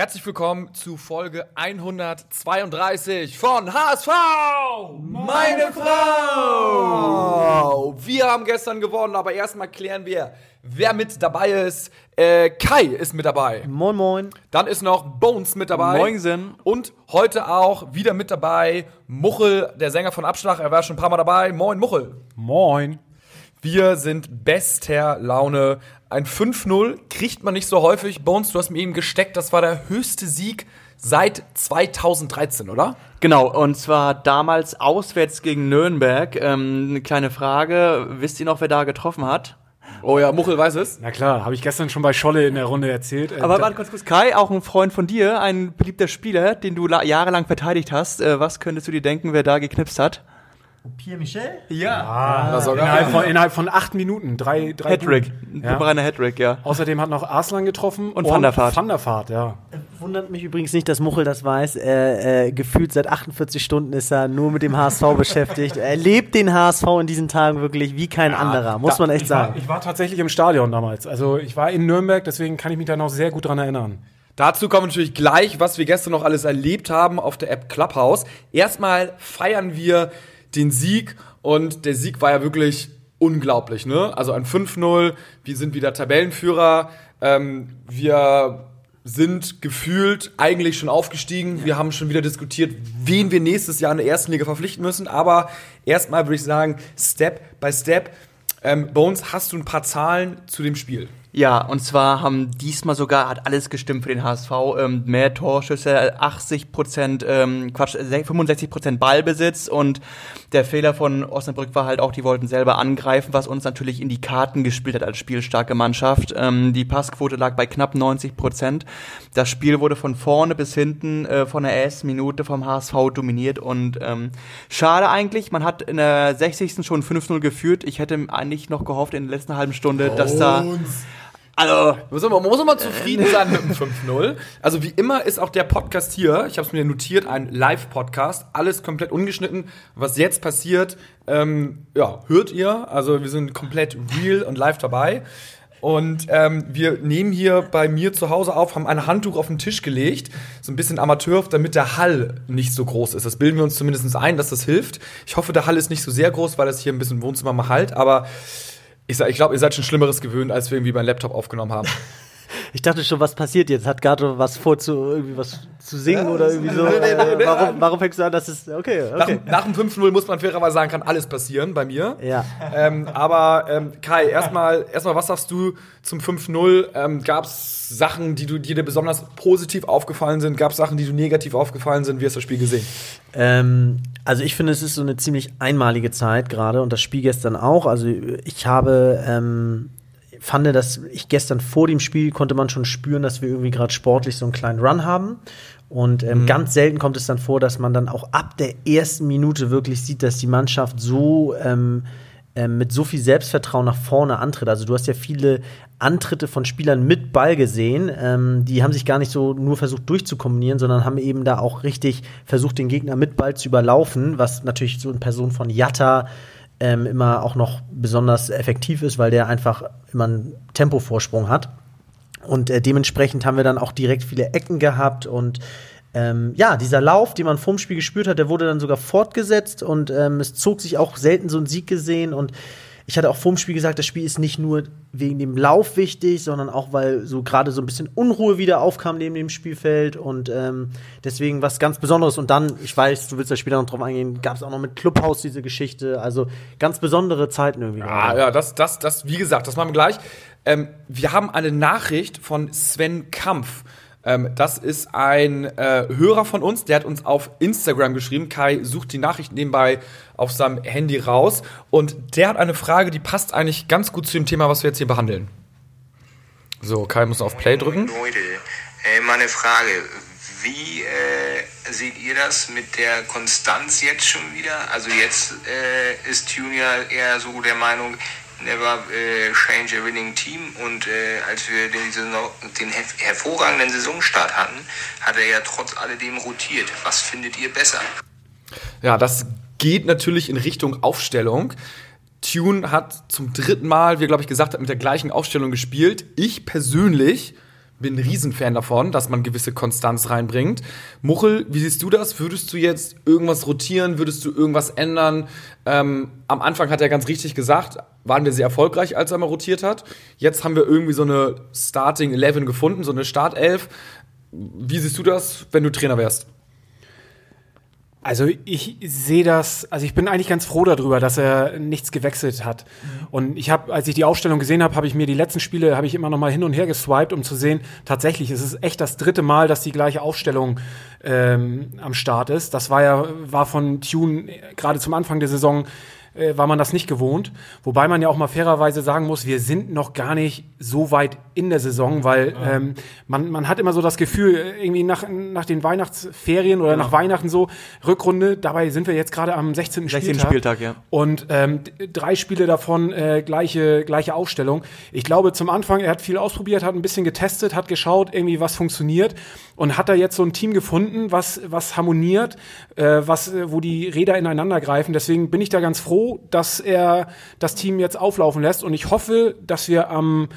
Herzlich willkommen zu Folge 132 von HSV! Meine Frau! Wir haben gestern gewonnen, aber erstmal klären wir, wer mit dabei ist. Äh, Kai ist mit dabei. Moin, moin. Dann ist noch Bones mit dabei. Moinsen. Und heute auch wieder mit dabei Muchel, der Sänger von Abschlag. Er war schon ein paar Mal dabei. Moin, Muchel. Moin. Wir sind bester Laune. Ein 5-0 kriegt man nicht so häufig. Bones, du hast mir eben gesteckt, das war der höchste Sieg seit 2013, oder? Genau, und zwar damals auswärts gegen Nürnberg. Ähm, eine kleine Frage, wisst ihr noch, wer da getroffen hat? Oh ja, Muchel weiß es. Na klar, habe ich gestern schon bei Scholle in der Runde erzählt. Äh, Aber da- warte kurz, kurz. Kai, auch ein Freund von dir, ein beliebter Spieler, den du la- jahrelang verteidigt hast. Äh, was könntest du dir denken, wer da geknipst hat? Pierre Michel? Ja. Das sogar. innerhalb, von, innerhalb von acht Minuten, drei, drei Hattrick. Ja. Ja. Hattrick, ja. Außerdem hat noch Arslan getroffen Und Van der Vaart. Van der Vaart, ja. Wundert mich übrigens nicht, dass Muchel das weiß. Äh, äh, gefühlt seit 48 Stunden ist er nur mit dem HSV beschäftigt. Er lebt den HSV in diesen Tagen wirklich wie kein anderer, muss Da- man echt ich war, sagen. Ich war tatsächlich im Stadion damals. Also ich war in Nürnberg, deswegen kann ich mich da noch sehr gut dran erinnern. Dazu kommen natürlich gleich, was wir gestern noch alles erlebt haben auf der App Clubhouse. Erstmal feiern wir den Sieg und der Sieg war ja wirklich unglaublich, ne? Also ein 5-0, wir sind wieder Tabellenführer, ähm, wir sind gefühlt eigentlich schon aufgestiegen. Wir haben schon wieder diskutiert, wen wir nächstes Jahr in der ersten Liga verpflichten müssen. Aber erstmal würde ich sagen, Step by Step. Ähm, Bones, hast du ein paar Zahlen zu dem Spiel? Ja, und zwar haben diesmal sogar, hat alles gestimmt für den HSV, ähm, mehr Torschüsse, 80 Prozent, ähm, Quatsch, 65 Prozent Ballbesitz und der Fehler von Osnabrück war halt auch, die wollten selber angreifen, was uns natürlich in die Karten gespielt hat als spielstarke Mannschaft. Ähm, die Passquote lag bei knapp 90 Prozent. Das Spiel wurde von vorne bis hinten äh, von der ersten Minute vom HSV dominiert und ähm, schade eigentlich, man hat in der 60. schon 5-0 geführt. Ich hätte eigentlich noch gehofft in der letzten halben Stunde, dass da also, Muss man, muss man mal zufrieden sein mit dem 5-0. Also wie immer ist auch der Podcast hier, ich habe es mir notiert, ein Live-Podcast, alles komplett ungeschnitten. Was jetzt passiert, ähm, ja, hört ihr. Also wir sind komplett real und live dabei. Und ähm, wir nehmen hier bei mir zu Hause auf, haben ein Handtuch auf den Tisch gelegt, so ein bisschen amateurhaft, damit der Hall nicht so groß ist. Das bilden wir uns zumindest ein, dass das hilft. Ich hoffe, der Hall ist nicht so sehr groß, weil das hier ein bisschen Wohnzimmer mal halt, aber ich, ich glaube, ihr seid schon Schlimmeres gewöhnt, als wir irgendwie beim Laptop aufgenommen haben. Ich dachte schon, was passiert jetzt? Hat Gato was vor zu irgendwie was zu singen oder irgendwie so? nee, nee, nee, warum, warum fängst du an, dass es okay, Nach, okay. nach dem 5-0 muss man fairerweise sagen, kann alles passieren bei mir. Ja. Ähm, aber ähm, Kai, erstmal, erstmal, was sagst du zum 5-0? Ähm, Gab es Sachen, die, du, die dir besonders positiv aufgefallen sind? Gab es Sachen, die du negativ aufgefallen sind? Wie hast du das Spiel gesehen? Ähm, also ich finde, es ist so eine ziemlich einmalige Zeit gerade und das Spiel gestern auch. Also ich habe ähm, fand, dass ich gestern vor dem Spiel konnte man schon spüren, dass wir irgendwie gerade sportlich so einen kleinen Run haben. Und ähm, ganz selten kommt es dann vor, dass man dann auch ab der ersten Minute wirklich sieht, dass die Mannschaft so ähm, ähm, mit so viel Selbstvertrauen nach vorne antritt. Also du hast ja viele Antritte von Spielern mit Ball gesehen. Ähm, die haben sich gar nicht so nur versucht durchzukombinieren, sondern haben eben da auch richtig versucht, den Gegner mit Ball zu überlaufen, was natürlich so in Person von Jatta ähm, immer auch noch besonders effektiv ist, weil der einfach immer einen Tempovorsprung hat. Und äh, dementsprechend haben wir dann auch direkt viele Ecken gehabt und ähm, ja, dieser Lauf, den man vorm Spiel gespürt hat, der wurde dann sogar fortgesetzt und ähm, es zog sich auch selten so ein Sieg gesehen und ich hatte auch vorm Spiel gesagt, das Spiel ist nicht nur wegen dem Lauf wichtig, sondern auch, weil so gerade so ein bisschen Unruhe wieder aufkam neben dem Spielfeld und ähm, deswegen was ganz Besonderes. Und dann, ich weiß, du willst da später noch drauf eingehen, gab es auch noch mit Clubhouse diese Geschichte. Also ganz besondere Zeiten irgendwie. Ah, ja, das, das, das, wie gesagt, das machen wir gleich. Ähm, wir haben eine Nachricht von Sven Kampf. Ähm, das ist ein äh, Hörer von uns, der hat uns auf Instagram geschrieben. Kai sucht die Nachricht nebenbei auf seinem Handy raus. Und der hat eine Frage, die passt eigentlich ganz gut zu dem Thema, was wir jetzt hier behandeln. So, Kai muss auf Play drücken. Leute, äh, meine Frage, wie äh, seht ihr das mit der Konstanz jetzt schon wieder? Also jetzt äh, ist ja eher so der Meinung, never äh, change a winning team und äh, als wir den, den herv- hervorragenden Saisonstart hatten, hat er ja trotz alledem rotiert. Was findet ihr besser? Ja, das geht natürlich in Richtung Aufstellung. Tune hat zum dritten Mal, wie glaube ich gesagt hat, mit der gleichen Aufstellung gespielt. Ich persönlich bin ein Riesenfan davon, dass man gewisse Konstanz reinbringt. Muchel, wie siehst du das? Würdest du jetzt irgendwas rotieren? Würdest du irgendwas ändern? Ähm, am Anfang hat er ganz richtig gesagt, waren wir sehr erfolgreich, als er mal rotiert hat. Jetzt haben wir irgendwie so eine Starting 11 gefunden, so eine Startelf. Wie siehst du das, wenn du Trainer wärst? Also ich sehe das, also ich bin eigentlich ganz froh darüber, dass er nichts gewechselt hat. Mhm. Und ich habe, als ich die Aufstellung gesehen habe, habe ich mir die letzten Spiele, habe ich immer noch mal hin und her geswiped, um zu sehen, tatsächlich, es ist echt das dritte Mal, dass die gleiche Aufstellung ähm, am Start ist. Das war ja, war von Tune gerade zum Anfang der Saison äh, war man das nicht gewohnt. Wobei man ja auch mal fairerweise sagen muss, wir sind noch gar nicht so weit in der Saison, weil ja. ähm, man, man hat immer so das Gefühl, äh, irgendwie nach, nach den Weihnachtsferien oder ja. nach Weihnachten so, Rückrunde, dabei sind wir jetzt gerade am 16. 16. Spieltag. Spieltag ja. Und ähm, drei Spiele davon äh, gleiche, gleiche Aufstellung. Ich glaube, zum Anfang, er hat viel ausprobiert, hat ein bisschen getestet, hat geschaut, irgendwie was funktioniert und hat da jetzt so ein Team gefunden, was, was harmoniert, äh, was, wo die Räder ineinander greifen. Deswegen bin ich da ganz froh, dass er das Team jetzt auflaufen lässt und ich hoffe, dass wir am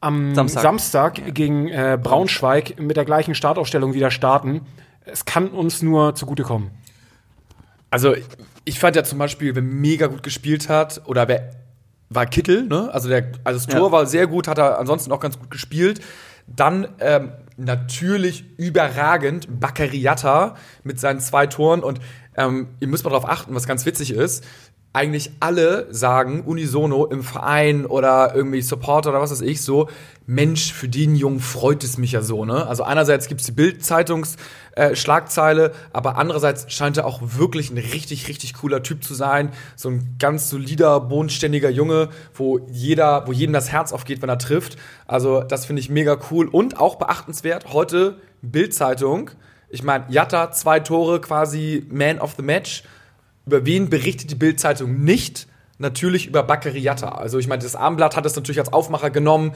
am Samstag, Samstag gegen äh, Braunschweig mit der gleichen Startaufstellung wieder starten. Es kann uns nur zugutekommen. Also, ich fand ja zum Beispiel, wer mega gut gespielt hat, oder wer war Kittel, ne? Also, der, also das Tor ja. war sehr gut, hat er ansonsten auch ganz gut gespielt. Dann ähm, natürlich überragend Bakariata mit seinen zwei Toren und ähm, ihr müsst mal darauf achten, was ganz witzig ist eigentlich alle sagen unisono im Verein oder irgendwie Supporter oder was weiß ich so, Mensch, für den Jungen freut es mich ja so, ne? Also einerseits gibt's die Bild-Zeitungs-Schlagzeile, äh, aber andererseits scheint er auch wirklich ein richtig, richtig cooler Typ zu sein. So ein ganz solider, bodenständiger Junge, wo jeder, wo jedem das Herz aufgeht, wenn er trifft. Also das finde ich mega cool und auch beachtenswert. Heute Bild-Zeitung. Ich meine, Jatta, zwei Tore, quasi Man of the Match über wen berichtet die Bild-Zeitung nicht? Natürlich über Bakary Jatta. Also ich meine, das Armblatt hat es natürlich als Aufmacher genommen.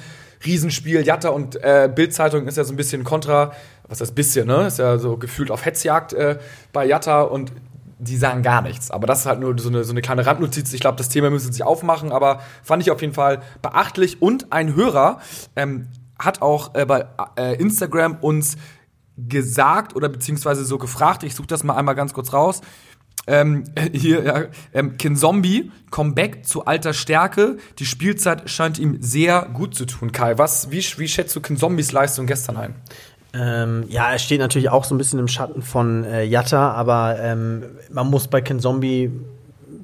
Riesenspiel, Jatta und äh, Bild-Zeitung ist ja so ein bisschen kontra, was das bisschen, ne? Ist ja so gefühlt auf Hetzjagd äh, bei Jatta und die sagen gar nichts. Aber das ist halt nur so eine, so eine kleine Randnotiz. Ich glaube, das Thema müsste sich aufmachen, aber fand ich auf jeden Fall beachtlich. Und ein Hörer ähm, hat auch äh, bei äh, Instagram uns gesagt oder beziehungsweise so gefragt, ich suche das mal einmal ganz kurz raus, ähm, hier, ja, ähm, Kinzombie, Comeback zu alter Stärke. Die Spielzeit scheint ihm sehr gut zu tun. Kai, was, wie, wie schätzt du Kinzombies Leistung gestern ein? Ähm, ja, er steht natürlich auch so ein bisschen im Schatten von äh, Jatta, aber ähm, man muss bei Kinzombie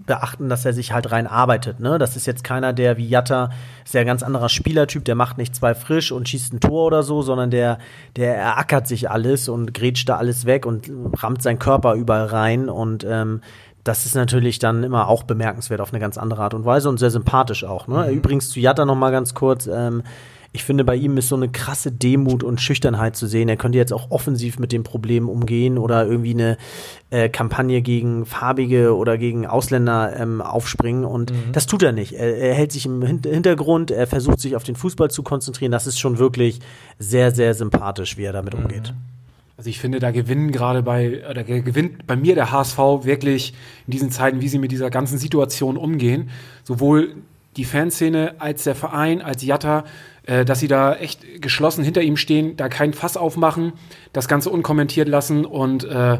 beachten, dass er sich halt rein arbeitet. Ne? Das ist jetzt keiner, der wie Jatta, ist ja ein ganz anderer Spielertyp, der macht nicht zwei frisch und schießt ein Tor oder so, sondern der, der erackert sich alles und grätscht da alles weg und rammt seinen Körper überall rein und ähm, das ist natürlich dann immer auch bemerkenswert auf eine ganz andere Art und Weise und sehr sympathisch auch. Ne? Mhm. Übrigens zu Jatta noch mal ganz kurz. Ähm, ich finde, bei ihm ist so eine krasse Demut und Schüchternheit zu sehen. Er könnte jetzt auch offensiv mit dem Problem umgehen oder irgendwie eine äh, Kampagne gegen Farbige oder gegen Ausländer ähm, aufspringen. Und mhm. das tut er nicht. Er, er, hält sich im Hintergrund, er versucht sich auf den Fußball zu konzentrieren. Das ist schon wirklich sehr, sehr sympathisch, wie er damit mhm. umgeht. Also ich finde, da gewinnen gerade bei, oder gewinnt bei mir der HSV wirklich in diesen Zeiten, wie sie mit dieser ganzen Situation umgehen. Sowohl die Fanszene als der Verein, als Jatta äh, dass sie da echt geschlossen hinter ihm stehen, da kein Fass aufmachen, das Ganze unkommentiert lassen und äh,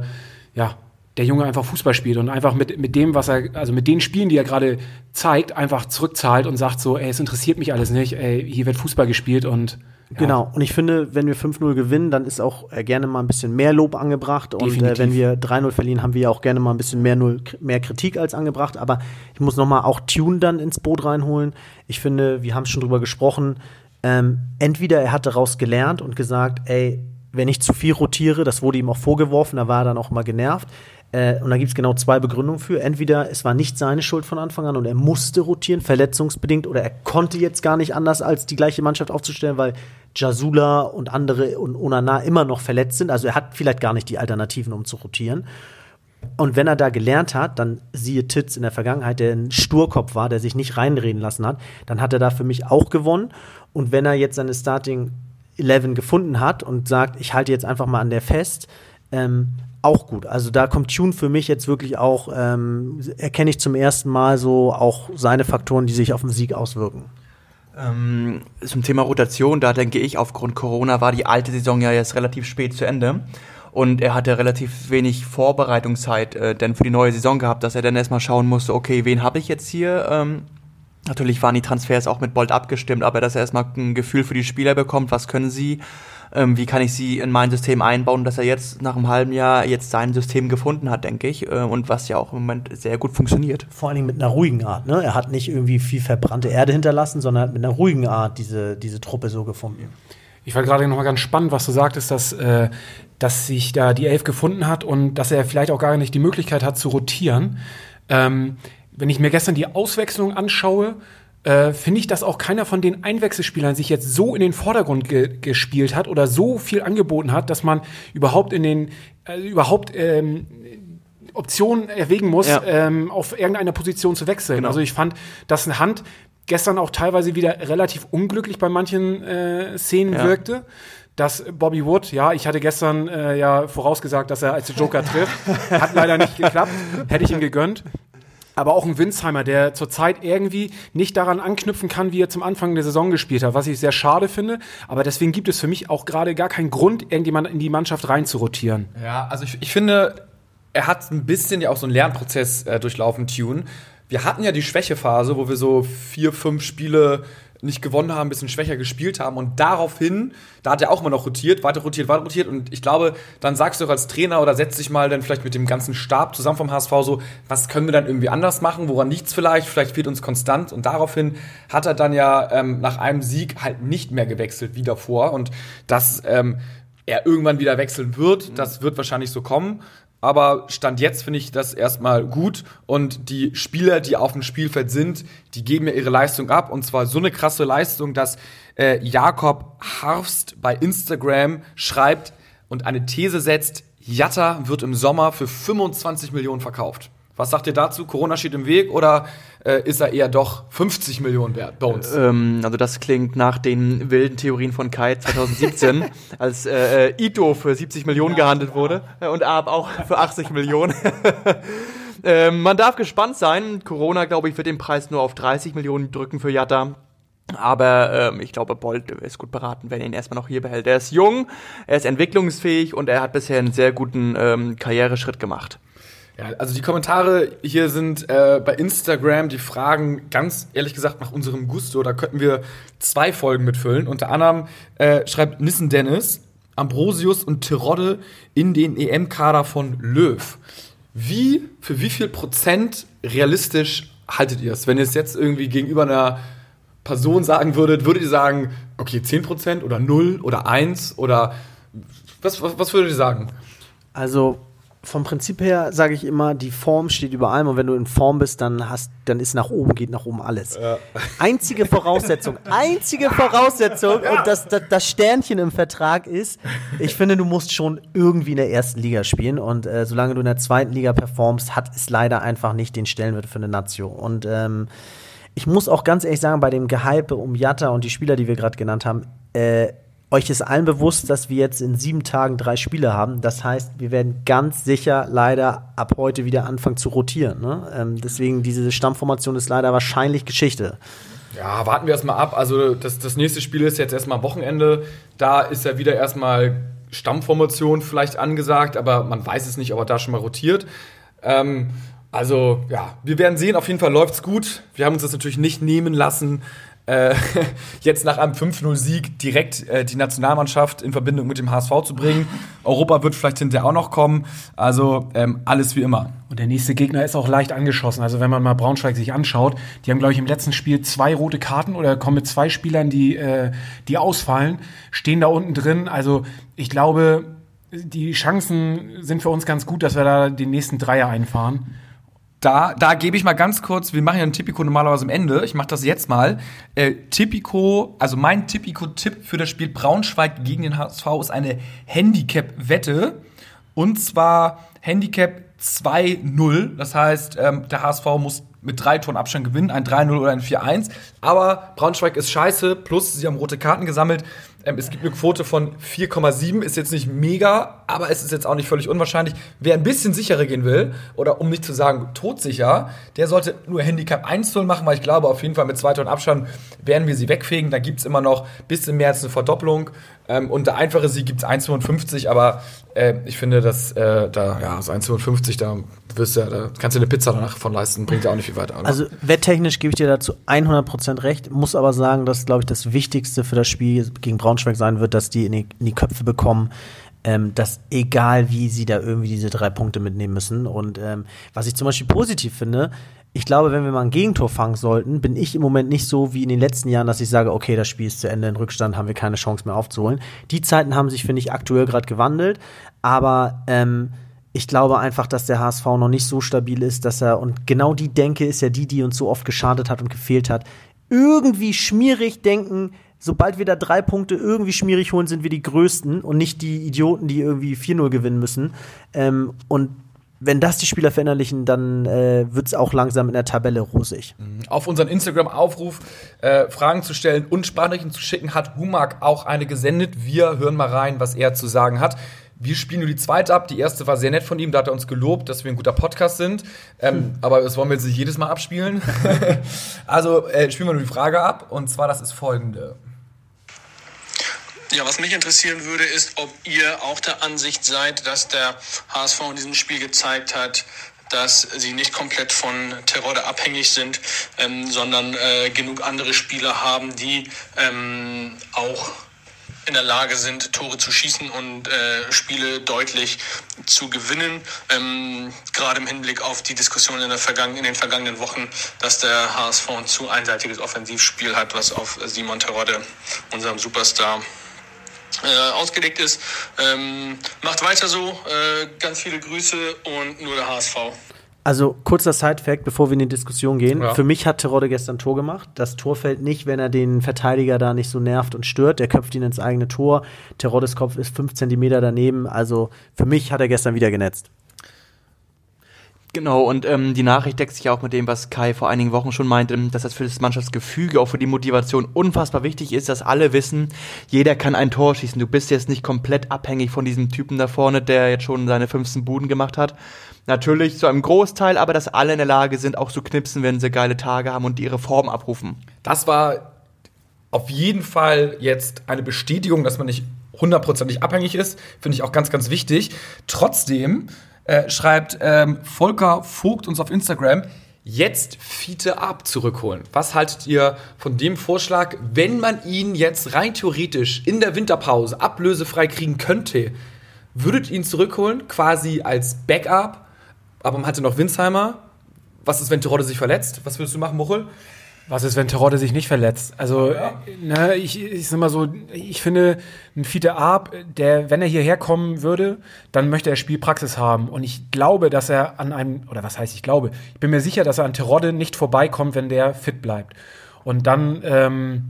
ja, der Junge einfach Fußball spielt und einfach mit, mit dem, was er, also mit den Spielen, die er gerade zeigt, einfach zurückzahlt und sagt so, ey, es interessiert mich alles nicht, ey, hier wird Fußball gespielt und ja. Genau, und ich finde, wenn wir 5-0 gewinnen, dann ist auch äh, gerne mal ein bisschen mehr Lob angebracht. Definitiv. Und äh, wenn wir 3-0 verlieren, haben wir ja auch gerne mal ein bisschen mehr, Null, mehr Kritik als angebracht. Aber ich muss nochmal auch Tune dann ins Boot reinholen. Ich finde, wir haben es schon drüber gesprochen, ähm, entweder er hat daraus gelernt und gesagt, ey, wenn ich zu viel rotiere, das wurde ihm auch vorgeworfen, da war er dann auch mal genervt. Äh, und da gibt es genau zwei Begründungen für. Entweder es war nicht seine Schuld von Anfang an und er musste rotieren, verletzungsbedingt, oder er konnte jetzt gar nicht anders, als die gleiche Mannschaft aufzustellen, weil Jasula und andere und Onana immer noch verletzt sind. Also er hat vielleicht gar nicht die Alternativen, um zu rotieren. Und wenn er da gelernt hat, dann siehe Titz in der Vergangenheit, der ein Sturkopf war, der sich nicht reinreden lassen hat, dann hat er da für mich auch gewonnen. Und wenn er jetzt seine Starting 11 gefunden hat und sagt, ich halte jetzt einfach mal an der fest, ähm, auch gut. Also da kommt Tune für mich jetzt wirklich auch, ähm, erkenne ich zum ersten Mal so auch seine Faktoren, die sich auf den Sieg auswirken. Ähm, zum Thema Rotation, da denke ich, aufgrund Corona war die alte Saison ja jetzt relativ spät zu Ende. Und er hatte relativ wenig Vorbereitungszeit äh, denn für die neue Saison gehabt, dass er dann erstmal schauen musste, okay, wen habe ich jetzt hier? Ähm, natürlich waren die Transfers auch mit Bolt abgestimmt, aber dass er erstmal ein Gefühl für die Spieler bekommt, was können sie, ähm, wie kann ich sie in mein System einbauen, dass er jetzt nach einem halben Jahr jetzt sein System gefunden hat, denke ich, äh, und was ja auch im Moment sehr gut funktioniert. Vor allen Dingen mit einer ruhigen Art. Ne? Er hat nicht irgendwie viel verbrannte Erde hinterlassen, sondern hat mit einer ruhigen Art diese, diese Truppe so gefunden. Ich fand gerade noch mal ganz spannend, was du sagtest, dass, äh, dass sich da die Elf gefunden hat und dass er vielleicht auch gar nicht die Möglichkeit hat zu rotieren. Ähm, wenn ich mir gestern die Auswechslung anschaue, äh, finde ich, dass auch keiner von den Einwechselspielern sich jetzt so in den Vordergrund ge gespielt hat oder so viel angeboten hat, dass man überhaupt in den äh, überhaupt ähm, Optionen erwägen muss, Ja. ähm, auf irgendeiner Position zu wechseln. Genau. Also ich fand, dass eine Hand gestern auch teilweise wieder relativ unglücklich bei manchen äh, Szenen Ja. wirkte. Dass Bobby Wood, ja, ich hatte gestern äh, ja vorausgesagt, dass er als Joker trifft. Hat leider nicht geklappt. Hätte ich ihm gegönnt. Aber auch ein Winsheimer, der zurzeit irgendwie nicht daran anknüpfen kann, wie er zum Anfang der Saison gespielt hat, was ich sehr schade finde. Aber deswegen gibt es für mich auch gerade gar keinen Grund, irgendjemand in die Mannschaft reinzurotieren. Ja, also ich, ich finde, er hat ein bisschen ja auch so einen Lernprozess äh, durchlaufen, Tune. Wir hatten ja die Schwächephase, wo wir so vier, fünf Spiele nicht gewonnen haben, ein bisschen schwächer gespielt haben und daraufhin, da hat er auch mal noch rotiert, weiter rotiert, weiter rotiert und ich glaube, dann sagst du auch als Trainer oder setzt dich mal dann vielleicht mit dem ganzen Stab zusammen vom HSV so, was können wir dann irgendwie anders machen, woran liegt's vielleicht, vielleicht fehlt uns konstant und daraufhin hat er dann ja ähm, nach einem Sieg halt nicht mehr gewechselt wie davor und das ähm, er irgendwann wieder wechseln wird. Das wird wahrscheinlich so kommen. Aber Stand jetzt finde ich das erstmal gut. Und die Spieler, die auf dem Spielfeld sind, die geben ja ihre Leistung ab. Und zwar so eine krasse Leistung, dass äh, Jakob Harfst bei Instagram schreibt und eine These setzt, Jatta wird im Sommer für 25 Millionen verkauft. Was sagt ihr dazu? Corona steht im Weg oder äh, ist er eher doch 50 Millionen wert, Bones? Ähm, also das klingt nach den wilden Theorien von Kai 2017, als äh, äh, Ito für 70 Millionen gehandelt wurde äh, und Ab auch für 80 Millionen. ähm, man darf gespannt sein. Corona, glaube ich, wird den Preis nur auf 30 Millionen drücken für Jatta. Aber ähm, ich glaube, Bolt ist gut beraten, wenn er ihn erstmal noch hier behält. Er ist jung, er ist entwicklungsfähig und er hat bisher einen sehr guten ähm, Karriereschritt gemacht. Ja, also die Kommentare hier sind äh, bei Instagram, die fragen ganz ehrlich gesagt nach unserem Gusto. Da könnten wir zwei Folgen mitfüllen. Unter anderem äh, schreibt Nissen Dennis, Ambrosius und Terodde in den EM-Kader von Löw. Wie, für wie viel Prozent realistisch haltet ihr es? Wenn ihr es jetzt irgendwie gegenüber einer Person sagen würdet, würdet ihr sagen, okay, 10% oder 0 oder 1 oder was, was, was würdet ihr sagen? Also vom Prinzip her sage ich immer, die Form steht über allem und wenn du in Form bist, dann hast, dann ist nach oben, geht nach oben alles. Einzige Voraussetzung, einzige Voraussetzung und das, das, das Sternchen im Vertrag ist, ich finde, du musst schon irgendwie in der ersten Liga spielen und äh, solange du in der zweiten Liga performst, hat es leider einfach nicht den Stellenwert für eine Nation. Und ähm, ich muss auch ganz ehrlich sagen, bei dem Gehype um Jatta und die Spieler, die wir gerade genannt haben, äh, euch ist allen bewusst, dass wir jetzt in sieben Tagen drei Spiele haben. Das heißt, wir werden ganz sicher leider ab heute wieder anfangen zu rotieren. Ne? Ähm, deswegen, diese Stammformation ist leider wahrscheinlich Geschichte. Ja, warten wir erstmal ab. Also das, das nächste Spiel ist jetzt erstmal Wochenende. Da ist ja wieder erstmal Stammformation vielleicht angesagt, aber man weiß es nicht, ob er da schon mal rotiert. Ähm, also ja, wir werden sehen. Auf jeden Fall läuft's gut. Wir haben uns das natürlich nicht nehmen lassen, äh, jetzt nach einem 5-0-Sieg direkt äh, die Nationalmannschaft in Verbindung mit dem HSV zu bringen. Europa wird vielleicht hinterher auch noch kommen. Also ähm, alles wie immer. Und der nächste Gegner ist auch leicht angeschossen. Also wenn man mal Braunschweig sich anschaut, die haben, glaube ich, im letzten Spiel zwei rote Karten oder kommen mit zwei Spielern, die, äh, die ausfallen, stehen da unten drin. Also ich glaube, die Chancen sind für uns ganz gut, dass wir da den nächsten Dreier einfahren. Da, da gebe ich mal ganz kurz, wir machen ja ein Tipico normalerweise am Ende. Ich mache das jetzt mal. Äh, Tipico, also mein Tipico-Tipp für das Spiel Braunschweig gegen den HSV ist eine Handicap-Wette. Und zwar Handicap 2-0. Das heißt, ähm, der HSV muss mit drei Toren Abstand gewinnen, ein 3-0 oder ein 4-1. Aber Braunschweig ist scheiße, plus sie haben rote Karten gesammelt. Ähm, es gibt eine Quote von 4,7, ist jetzt nicht mega, aber es ist jetzt auch nicht völlig unwahrscheinlich. Wer ein bisschen sicherer gehen will, oder um nicht zu sagen todsicher, der sollte nur Handicap 1-0 machen, weil ich glaube, auf jeden Fall mit zwei Toren Abstand werden wir sie wegfegen. Da gibt es immer noch bis im März eine Verdopplung. Ähm, und der einfache Sieg gibt es 1,55, aber äh, ich finde, dass äh, da, ja, so 1,55, da wirst du, da kannst du eine Pizza danach von leisten, bringt ja auch nicht viel weiter. Oder? Also wetttechnisch gebe ich dir dazu 100% recht, muss aber sagen, dass, glaube ich, das Wichtigste für das Spiel gegen Braunschweig sein wird, dass die in die, in die Köpfe bekommen, ähm, dass egal wie sie da irgendwie diese drei Punkte mitnehmen müssen. Und ähm, was ich zum Beispiel positiv finde, ich glaube, wenn wir mal ein Gegentor fangen sollten, bin ich im Moment nicht so wie in den letzten Jahren, dass ich sage, okay, das Spiel ist zu Ende, in Rückstand haben wir keine Chance mehr aufzuholen. Die Zeiten haben sich, finde ich, aktuell gerade gewandelt, aber ähm, ich glaube einfach, dass der HSV noch nicht so stabil ist, dass er, und genau die Denke ist ja die, die uns so oft geschadet hat und gefehlt hat, irgendwie schmierig denken, sobald wir da drei Punkte irgendwie schmierig holen, sind wir die Größten und nicht die Idioten, die irgendwie 4-0 gewinnen müssen. Ähm, und wenn das die Spieler verinnerlichen, dann äh, wird es auch langsam in der Tabelle rosig. Auf unseren Instagram-Aufruf äh, Fragen zu stellen und Sprachnachrichten zu schicken, hat Humak auch eine gesendet. Wir hören mal rein, was er zu sagen hat. Wir spielen nur die zweite ab. Die erste war sehr nett von ihm. Da hat er uns gelobt, dass wir ein guter Podcast sind. Ähm, hm. Aber das wollen wir jetzt nicht jedes Mal abspielen. also äh, spielen wir nur die Frage ab. Und zwar, das ist folgende. Ja, was mich interessieren würde, ist, ob ihr auch der Ansicht seid, dass der HSV in diesem Spiel gezeigt hat, dass sie nicht komplett von Terodde abhängig sind, ähm, sondern äh, genug andere Spieler haben, die ähm, auch in der Lage sind, Tore zu schießen und äh, Spiele deutlich zu gewinnen. Ähm, gerade im Hinblick auf die Diskussion in, in den vergangenen Wochen, dass der HSV ein zu einseitiges Offensivspiel hat, was auf Simon Terodde, unserem Superstar, äh, ausgelegt ist. Ähm, macht weiter so. Äh, ganz viele Grüße und nur der HSV. Also kurzer Side-Fact, bevor wir in die Diskussion gehen. Ja. Für mich hat Terodde gestern ein Tor gemacht. Das Tor fällt nicht, wenn er den Verteidiger da nicht so nervt und stört. Der köpft ihn ins eigene Tor. Teroddes Kopf ist fünf Zentimeter daneben. Also für mich hat er gestern wieder genetzt. Genau, und ähm, die Nachricht deckt sich auch mit dem, was Kai vor einigen Wochen schon meinte, dass das für das Mannschaftsgefüge, auch für die Motivation unfassbar wichtig ist, dass alle wissen, jeder kann ein Tor schießen. Du bist jetzt nicht komplett abhängig von diesem Typen da vorne, der jetzt schon seine 15 Buden gemacht hat. Natürlich zu einem Großteil, aber dass alle in der Lage sind, auch zu knipsen, wenn sie geile Tage haben und ihre Form abrufen. Das war auf jeden Fall jetzt eine Bestätigung, dass man nicht hundertprozentig abhängig ist. Finde ich auch ganz, ganz wichtig. Trotzdem äh, schreibt ähm, Volker Vogt uns auf Instagram, jetzt Fiete Ab zurückholen. Was haltet ihr von dem Vorschlag, wenn man ihn jetzt rein theoretisch in der Winterpause ablösefrei kriegen könnte? Würdet ihr ihn zurückholen, quasi als Backup? Aber man hatte noch Winsheimer. Was ist, wenn Terodde sich verletzt? Was würdest du machen, Muchel? Was ist, wenn Terodde sich nicht verletzt? Also, ja. ne, ich, ich sag mal so, ich finde, ein Fiete Arp, der, wenn er hierher kommen würde, dann möchte er Spielpraxis haben. Und ich glaube, dass er an einem, oder was heißt ich glaube, ich bin mir sicher, dass er an Terodde nicht vorbeikommt, wenn der fit bleibt. Und dann, ähm,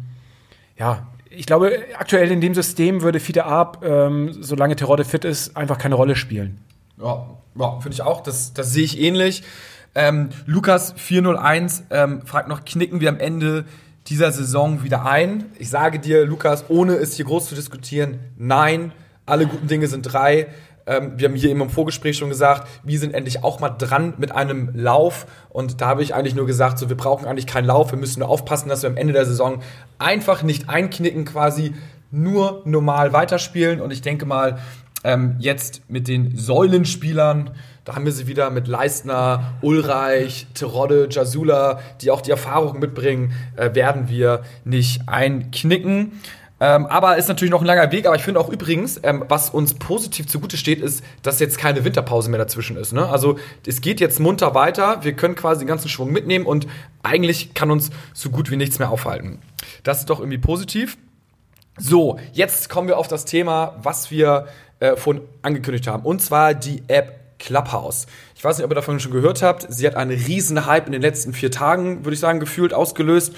ja, ich glaube, aktuell in dem System würde Fiete Arp, ähm, solange Terodde fit ist, einfach keine Rolle spielen. Ja, ja finde ich auch. Das, das sehe ich ähnlich. Ähm, Lukas 401 ähm, fragt noch, knicken wir am Ende dieser Saison wieder ein? Ich sage dir, Lukas, ohne es hier groß zu diskutieren, nein, alle guten Dinge sind drei. Ähm, wir haben hier eben im Vorgespräch schon gesagt, wir sind endlich auch mal dran mit einem Lauf. Und da habe ich eigentlich nur gesagt, so, wir brauchen eigentlich keinen Lauf, wir müssen nur aufpassen, dass wir am Ende der Saison einfach nicht einknicken, quasi nur normal weiterspielen. Und ich denke mal, ähm, jetzt mit den Säulenspielern, da haben wir sie wieder mit Leistner, Ulreich, Terodde, Jasula, die auch die Erfahrung mitbringen, äh, werden wir nicht einknicken. Ähm, aber ist natürlich noch ein langer Weg. Aber ich finde auch übrigens, ähm, was uns positiv zugute steht, ist, dass jetzt keine Winterpause mehr dazwischen ist. Ne? Also es geht jetzt munter weiter. Wir können quasi den ganzen Schwung mitnehmen und eigentlich kann uns so gut wie nichts mehr aufhalten. Das ist doch irgendwie positiv. So, jetzt kommen wir auf das Thema, was wir äh, von angekündigt haben. Und zwar die App Clubhouse. Ich weiß nicht, ob ihr davon schon gehört habt. Sie hat einen riesen Hype in den letzten vier Tagen, würde ich sagen, gefühlt ausgelöst.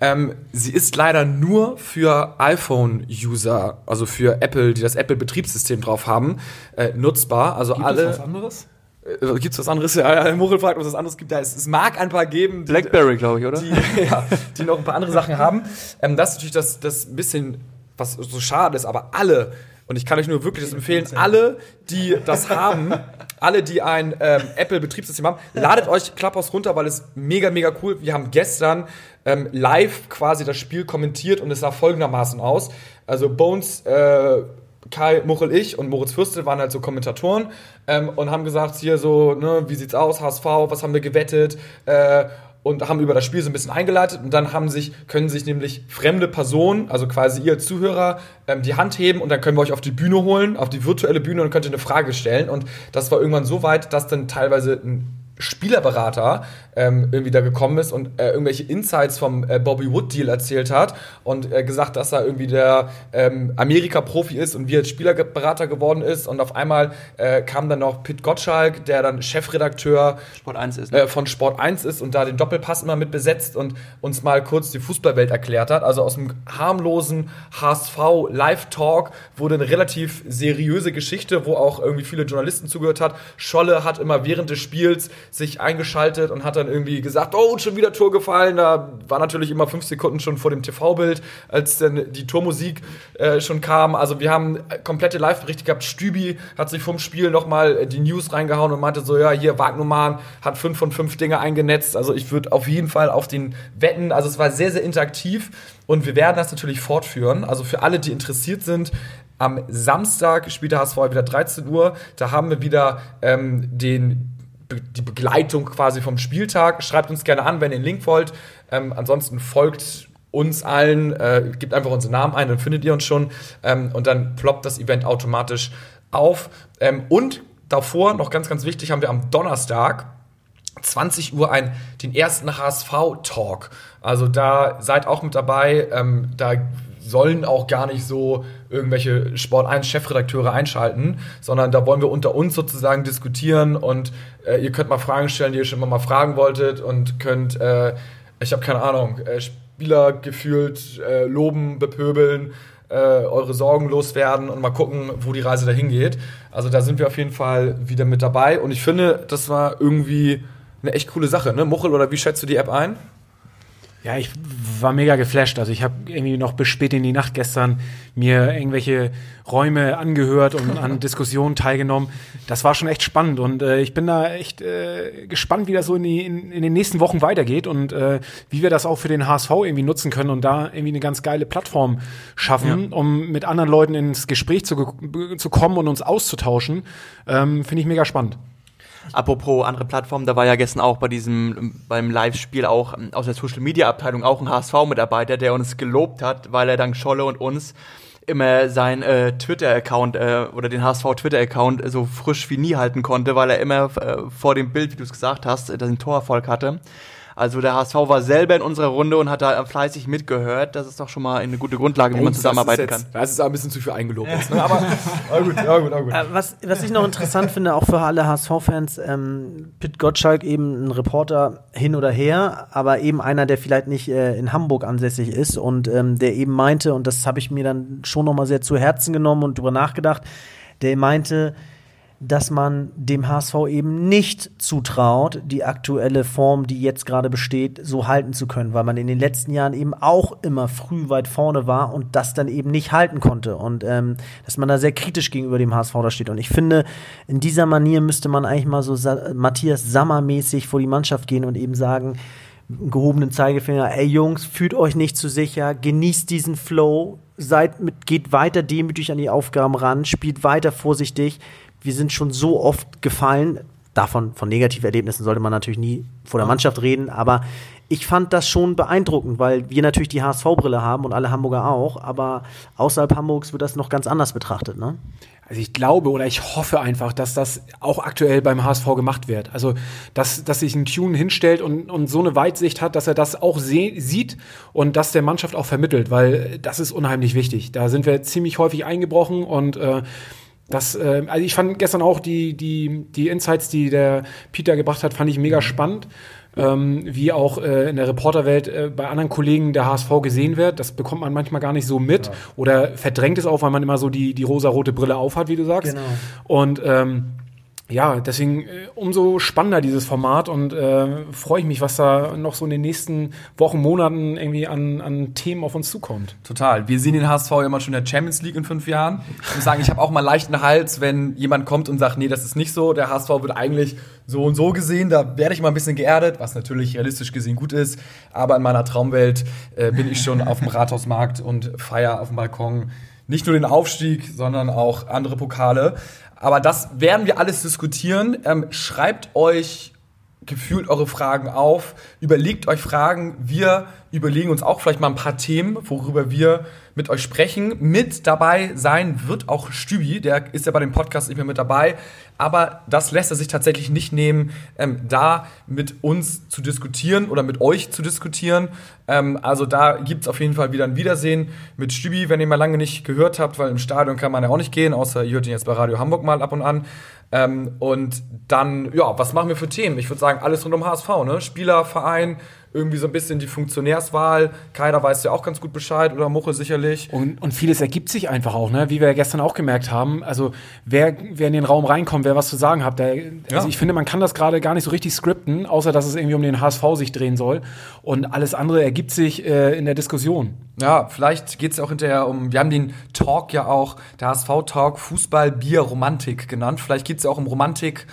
Ähm, sie ist leider nur für iPhone-User, also für Apple, die das Apple-Betriebssystem drauf haben, äh, nutzbar. Also Gibt alle. Es was anderes? Äh, Gibt es was anderes? Ja, Muchel fragt, ob es was anderes gibt. Ja, es, es mag ein paar geben. Die, Blackberry, glaube ich, oder? Die, ja, die noch ein paar andere Sachen haben. Ähm, das ist natürlich das, das bisschen was so schade ist, aber alle, und ich kann euch nur wirklich das empfehlen, alle, die das haben, alle, die ein ähm, Apple-Betriebssystem haben, ladet euch Clubhouse runter, weil es mega, mega cool. Wir haben gestern ähm, live quasi das Spiel kommentiert und es sah folgendermaßen aus. Also Bones, äh, Kai, Muchel, ich und Moritz Fürste waren halt so Kommentatoren ähm, und haben gesagt, hier so, ne, wie sieht's aus, HSV, was haben wir gewettet? Äh, und haben über das Spiel so ein bisschen eingeleitet und dann haben sich, können sich nämlich fremde Personen, also quasi ihr Zuhörer, ähm, die Hand heben und dann können wir euch auf die Bühne holen, auf die virtuelle Bühne und könnt ihr eine Frage stellen. Und das war irgendwann so weit, dass dann teilweise ein Spielerberater ähm, irgendwie da gekommen ist und äh, irgendwelche Insights vom äh, Bobby Wood Deal erzählt hat und äh, gesagt, dass er irgendwie der ähm, Amerika-Profi ist und wie er Spielerberater geworden ist und auf einmal äh, kam dann noch Pit Gottschalk, der dann Chefredakteur Sport 1 ist. Ne? äh, von Sport 1 ist und da den Doppelpass immer mit besetzt und uns mal kurz die Fußballwelt erklärt hat. Also aus dem harmlosen HSV Live-Talk wurde eine relativ seriöse Geschichte, wo auch irgendwie viele Journalisten zugehört hat. Scholle hat immer während des Spiels sich eingeschaltet und hat dann irgendwie gesagt, oh, schon wieder Tor gefallen. Da war natürlich immer fünf Sekunden schon vor dem TV-Bild, als dann die Tormusik äh, schon kam. Also wir haben komplette Live-Berichte gehabt. Stübi hat sich vom Spiel nochmal die News reingehauen und meinte so, ja, hier Wagnumann hat fünf von fünf Dinge eingenetzt. Also ich würde auf jeden Fall auf den wetten. Also es war sehr, sehr interaktiv und wir werden das natürlich fortführen. Also für alle, die interessiert sind, am Samstag spielt der HSV wieder 13 Uhr. Da haben wir wieder ähm, den die Begleitung quasi vom Spieltag. Schreibt uns gerne an, wenn ihr den Link wollt. Ähm, ansonsten folgt uns allen, äh, gebt einfach unseren Namen ein, dann findet ihr uns schon. Ähm, und dann ploppt das Event automatisch auf. Ähm, und davor, noch ganz, ganz wichtig, haben wir am Donnerstag 20 Uhr ein, den ersten HSV-Talk. Also da seid auch mit dabei. Ähm, da sollen auch gar nicht so irgendwelche Sport 1 Chefredakteure einschalten, sondern da wollen wir unter uns sozusagen diskutieren und äh, ihr könnt mal Fragen stellen, die ihr schon immer mal fragen wolltet und könnt, äh, ich habe keine Ahnung, äh, Spieler gefühlt äh, loben, bepöbeln, äh, eure Sorgen loswerden und mal gucken, wo die Reise dahin geht. Also da sind wir auf jeden Fall wieder mit dabei und ich finde, das war irgendwie eine echt coole Sache, ne? Muchel, oder wie schätzt du die App ein? Ja, ich war mega geflasht. Also ich habe irgendwie noch bis spät in die Nacht gestern mir irgendwelche Räume angehört und an Diskussionen teilgenommen. Das war schon echt spannend und äh, ich bin da echt äh, gespannt, wie das so in, die, in, in den nächsten Wochen weitergeht und äh, wie wir das auch für den HSV irgendwie nutzen können und da irgendwie eine ganz geile Plattform schaffen, um mit anderen Leuten ins Gespräch zu, zu kommen und uns auszutauschen. Ähm, Finde ich mega spannend. Apropos andere Plattformen, da war ja gestern auch bei diesem, beim Live-Spiel auch ähm, aus der Social-Media-Abteilung auch ein HSV-Mitarbeiter, der uns gelobt hat, weil er dank Scholle und uns immer sein äh, Twitter-Account äh, oder den HSV-Twitter-Account so frisch wie nie halten konnte, weil er immer äh, vor dem Bild, wie du es gesagt hast, äh, den Torerfolg hatte. Also der HSV war selber in unserer Runde und hat da fleißig mitgehört. Das ist doch schon mal eine gute Grundlage, wie man zusammenarbeiten das ist kann. jetzt, Das ist auch ein bisschen zu viel eingelobt jetzt, ne? aber, aber gut, ja gut, ja gut. Äh, Was, was ich noch interessant finde, auch für alle HSV-Fans, ähm, Pit Gottschalk eben ein Reporter hin oder her, aber eben einer, der vielleicht nicht äh, in Hamburg ansässig ist und ähm, der eben meinte, und das habe ich mir dann schon noch mal sehr zu Herzen genommen und drüber nachgedacht, der meinte, dass man dem HSV eben nicht zutraut, die aktuelle Form, die jetzt gerade besteht, so halten zu können, weil man in den letzten Jahren eben auch immer früh weit vorne war und das dann eben nicht halten konnte und ähm, dass man da sehr kritisch gegenüber dem HSV da steht. Und ich finde, in dieser Manier müsste man eigentlich mal so Sa Matthias Sammer-mäßig vor die Mannschaft gehen und eben sagen, gehobenen Zeigefinger, ey Jungs, fühlt euch nicht zu sicher, genießt diesen Flow, seid mit, geht weiter demütig an die Aufgaben ran, spielt weiter vorsichtig. Wir sind schon so oft gefallen. Davon, von Negativerlebnissen sollte man natürlich nie vor der Mannschaft reden, aber ich fand das schon beeindruckend, weil wir natürlich die HSV-Brille haben und alle Hamburger auch, aber außerhalb Hamburgs wird das noch ganz anders betrachtet, ne? Also ich glaube oder ich hoffe einfach, dass das auch aktuell beim HSV gemacht wird. Also dass, dass sich ein Tune hinstellt und, und so eine Weitsicht hat, dass er das auch sieht und das der Mannschaft auch vermittelt, weil das ist unheimlich wichtig. Da sind wir ziemlich häufig eingebrochen und äh, das, äh, also ich fand gestern auch die, die, die Insights, die der Peter gebracht hat, fand ich mega spannend. Ähm, wie auch äh, in der Reporterwelt äh, bei anderen Kollegen der HSV gesehen wird. Das bekommt man manchmal gar nicht so mit oder verdrängt es auch, weil man immer so die, die rosa-rote Brille aufhat, wie du sagst. Genau. Und ähm, ja, deswegen äh, umso spannender dieses Format und äh, freue ich mich, was da noch so in den nächsten Wochen, Monaten irgendwie an, an Themen auf uns zukommt. Total. Wir sehen den HSV ja immer schon in der Champions League in fünf Jahren. Ich muss sagen, ich habe auch mal leichten Hals, wenn jemand kommt und sagt, nee, das ist nicht so. Der HSV wird eigentlich so und so gesehen. Da werde ich mal ein bisschen geerdet, was natürlich realistisch gesehen gut ist. Aber in meiner Traumwelt äh, bin ich schon auf dem Rathausmarkt und feier auf dem Balkon nicht nur den Aufstieg, sondern auch andere Pokale. Aber das werden wir alles diskutieren. Ähm, schreibt euch gefühlt eure Fragen auf, überlegt euch Fragen. Wir überlegen uns auch vielleicht mal ein paar Themen, worüber wir mit euch sprechen. Mit dabei sein wird auch Stübi, der ist ja bei dem Podcast nicht mehr mit dabei, aber das lässt er sich tatsächlich nicht nehmen, ähm, da mit uns zu diskutieren oder mit euch zu diskutieren. Ähm, also da gibt es auf jeden Fall wieder ein Wiedersehen mit Stübi, wenn ihr mal lange nicht gehört habt, weil im Stadion kann man ja auch nicht gehen, außer ihr hört ihn jetzt bei Radio Hamburg mal ab und an. Ähm, und dann, ja, was machen wir für Themen? Ich würde sagen, alles rund um HSV, ne? Spieler, Verein, irgendwie so ein bisschen die Funktionärswahl. Keiner weiß ja auch ganz gut Bescheid oder Muche sicherlich. Und, und vieles ergibt sich einfach auch, ne? wie wir ja gestern auch gemerkt haben. Also wer, wer in den Raum reinkommt, wer was zu sagen hat, der, also ich finde, man kann das gerade gar nicht so richtig skripten, außer dass es irgendwie um den HSV sich drehen soll. Und alles andere ergibt sich äh, in der Diskussion. Ja, vielleicht geht es auch hinterher um, wir haben den Talk ja auch, der HSV-Talk, Fußball, Bier, Romantik genannt. Vielleicht geht es ja auch um Romantik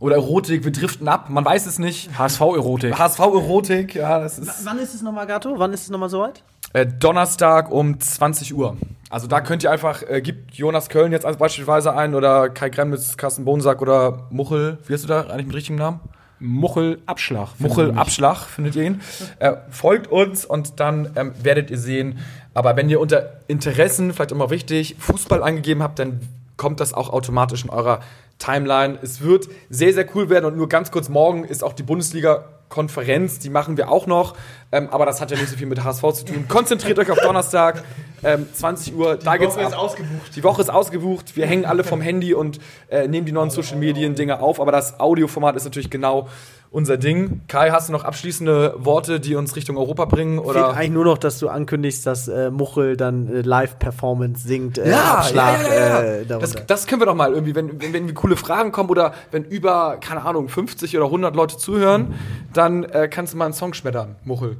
oder Erotik, wir driften ab, man weiß es nicht. HSV-Erotik. HSV-Erotik, ja, das ist. Wann ist es nochmal, Gato? Wann ist es nochmal soweit? Äh, Donnerstag um 20 Uhr. Also da könnt ihr einfach, äh, gibt Jonas Köln jetzt als beispielsweise ein oder Kai Gremnitz, Carsten Bonsack oder Muchel, wie hast du da eigentlich mit richtigem Namen? Muchel Abschlag. Muchel Abschlag findet ihr ihn. Äh, folgt uns und dann ähm, werdet ihr sehen. Aber wenn ihr unter Interessen, vielleicht immer wichtig, Fußball angegeben habt, dann kommt das auch automatisch in eurer Timeline. Es wird sehr, sehr cool werden und nur ganz kurz morgen ist auch die Bundesliga. Konferenz, die machen wir auch noch, ähm, aber das hat ja nicht so viel mit HSV zu tun. Konzentriert euch auf Donnerstag, ähm, 20 Uhr. Die da Woche geht's ist ausgebucht. Die Woche ist ausgebucht. Wir hängen alle vom Handy und äh, nehmen die neuen Social Medien Dinge auf, aber das Audioformat ist natürlich genau unser Ding. Kai, hast du noch abschließende Worte, die uns Richtung Europa bringen? Fehlt Oder? eigentlich nur noch, dass du ankündigst, dass äh, Muchel dann äh, Live-Performance singt, äh, Ja, Abschlag. ja, ja, ja, Äh, ja. darunter. Das, das können wir doch mal irgendwie, wenn, wenn, wenn coole Fragen kommen oder wenn über, keine Ahnung, 50 oder 100 Leute zuhören, dann äh, kannst du mal einen Song schmettern, Muchel.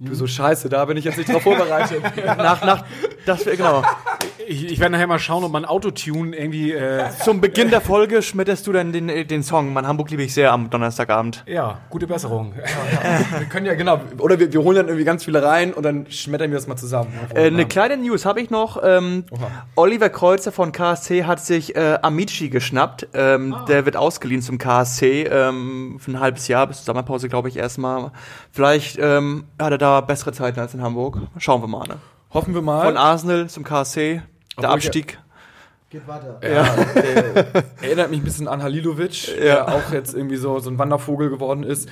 Du so scheiße, da bin ich jetzt nicht drauf vorbereitet. Nach, nach, das genau. Ich, ich werde nachher mal schauen, ob man Autotune irgendwie. Äh, Zum Beginn der Folge schmetterst du dann den, äh, den Song. Mein Hamburg liebe ich sehr am Donnerstagabend. ja, gute Besserung. wir können ja, genau, oder wir, wir holen dann irgendwie ganz viele rein und dann schmettern wir das mal zusammen. Äh, eine kleine News habe ich noch. Ähm, Oliver Kreuzer von KSC hat sich äh, Amici geschnappt. Ähm, Der wird ausgeliehen zum KSC ähm, für ein halbes Jahr, bis zur Sommerpause, glaube ich, erstmal. Vielleicht ähm, hat er da bessere Zeiten als in Hamburg. Schauen wir mal. Ne? Hoffen wir mal. Von Arsenal zum KSC, der Abstieg. Geht weiter. Ja, der erinnert mich ein bisschen an Halilovic, der auch jetzt irgendwie so, so ein Wandervogel geworden ist.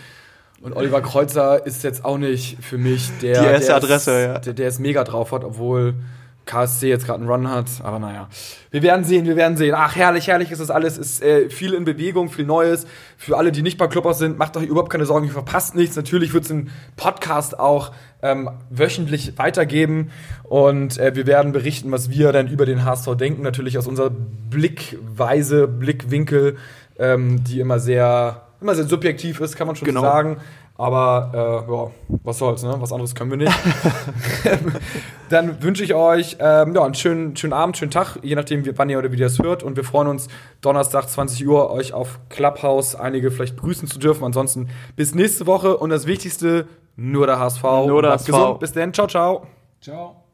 Und Oliver Kreuzer ist jetzt auch nicht für mich der, Die erste der Adresse, es, ja. der, der es mega drauf hat, obwohl KSC jetzt gerade einen Run hat. Aber naja, wir werden sehen, wir werden sehen. Ach, herrlich, herrlich ist das alles. Ist äh, viel in Bewegung, viel Neues. Für alle, die nicht bei Clubbers sind, macht euch überhaupt keine Sorgen, ihr verpasst nichts. Natürlich wird es einen Podcast auch ähm, wöchentlich weitergeben. Und äh, wir werden berichten, was wir dann über den HSV denken. Natürlich aus unserer Blickweise, Blickwinkel, ähm, die immer sehr, immer sehr subjektiv ist, kann man schon Genau. sagen. Aber äh, ja, was soll's, ne? Was anderes können wir nicht. Dann wünsche ich euch ähm, ja, einen schönen, schönen Abend, schönen Tag, je nachdem, wie, wann ihr oder wie ihr das hört. Und wir freuen uns, Donnerstag 20 Uhr euch auf Clubhouse einige vielleicht grüßen zu dürfen. Ansonsten bis nächste Woche und das Wichtigste, nur der HSV. Nur der HSV. Gesund. Bis dann, ciao, ciao. Ciao.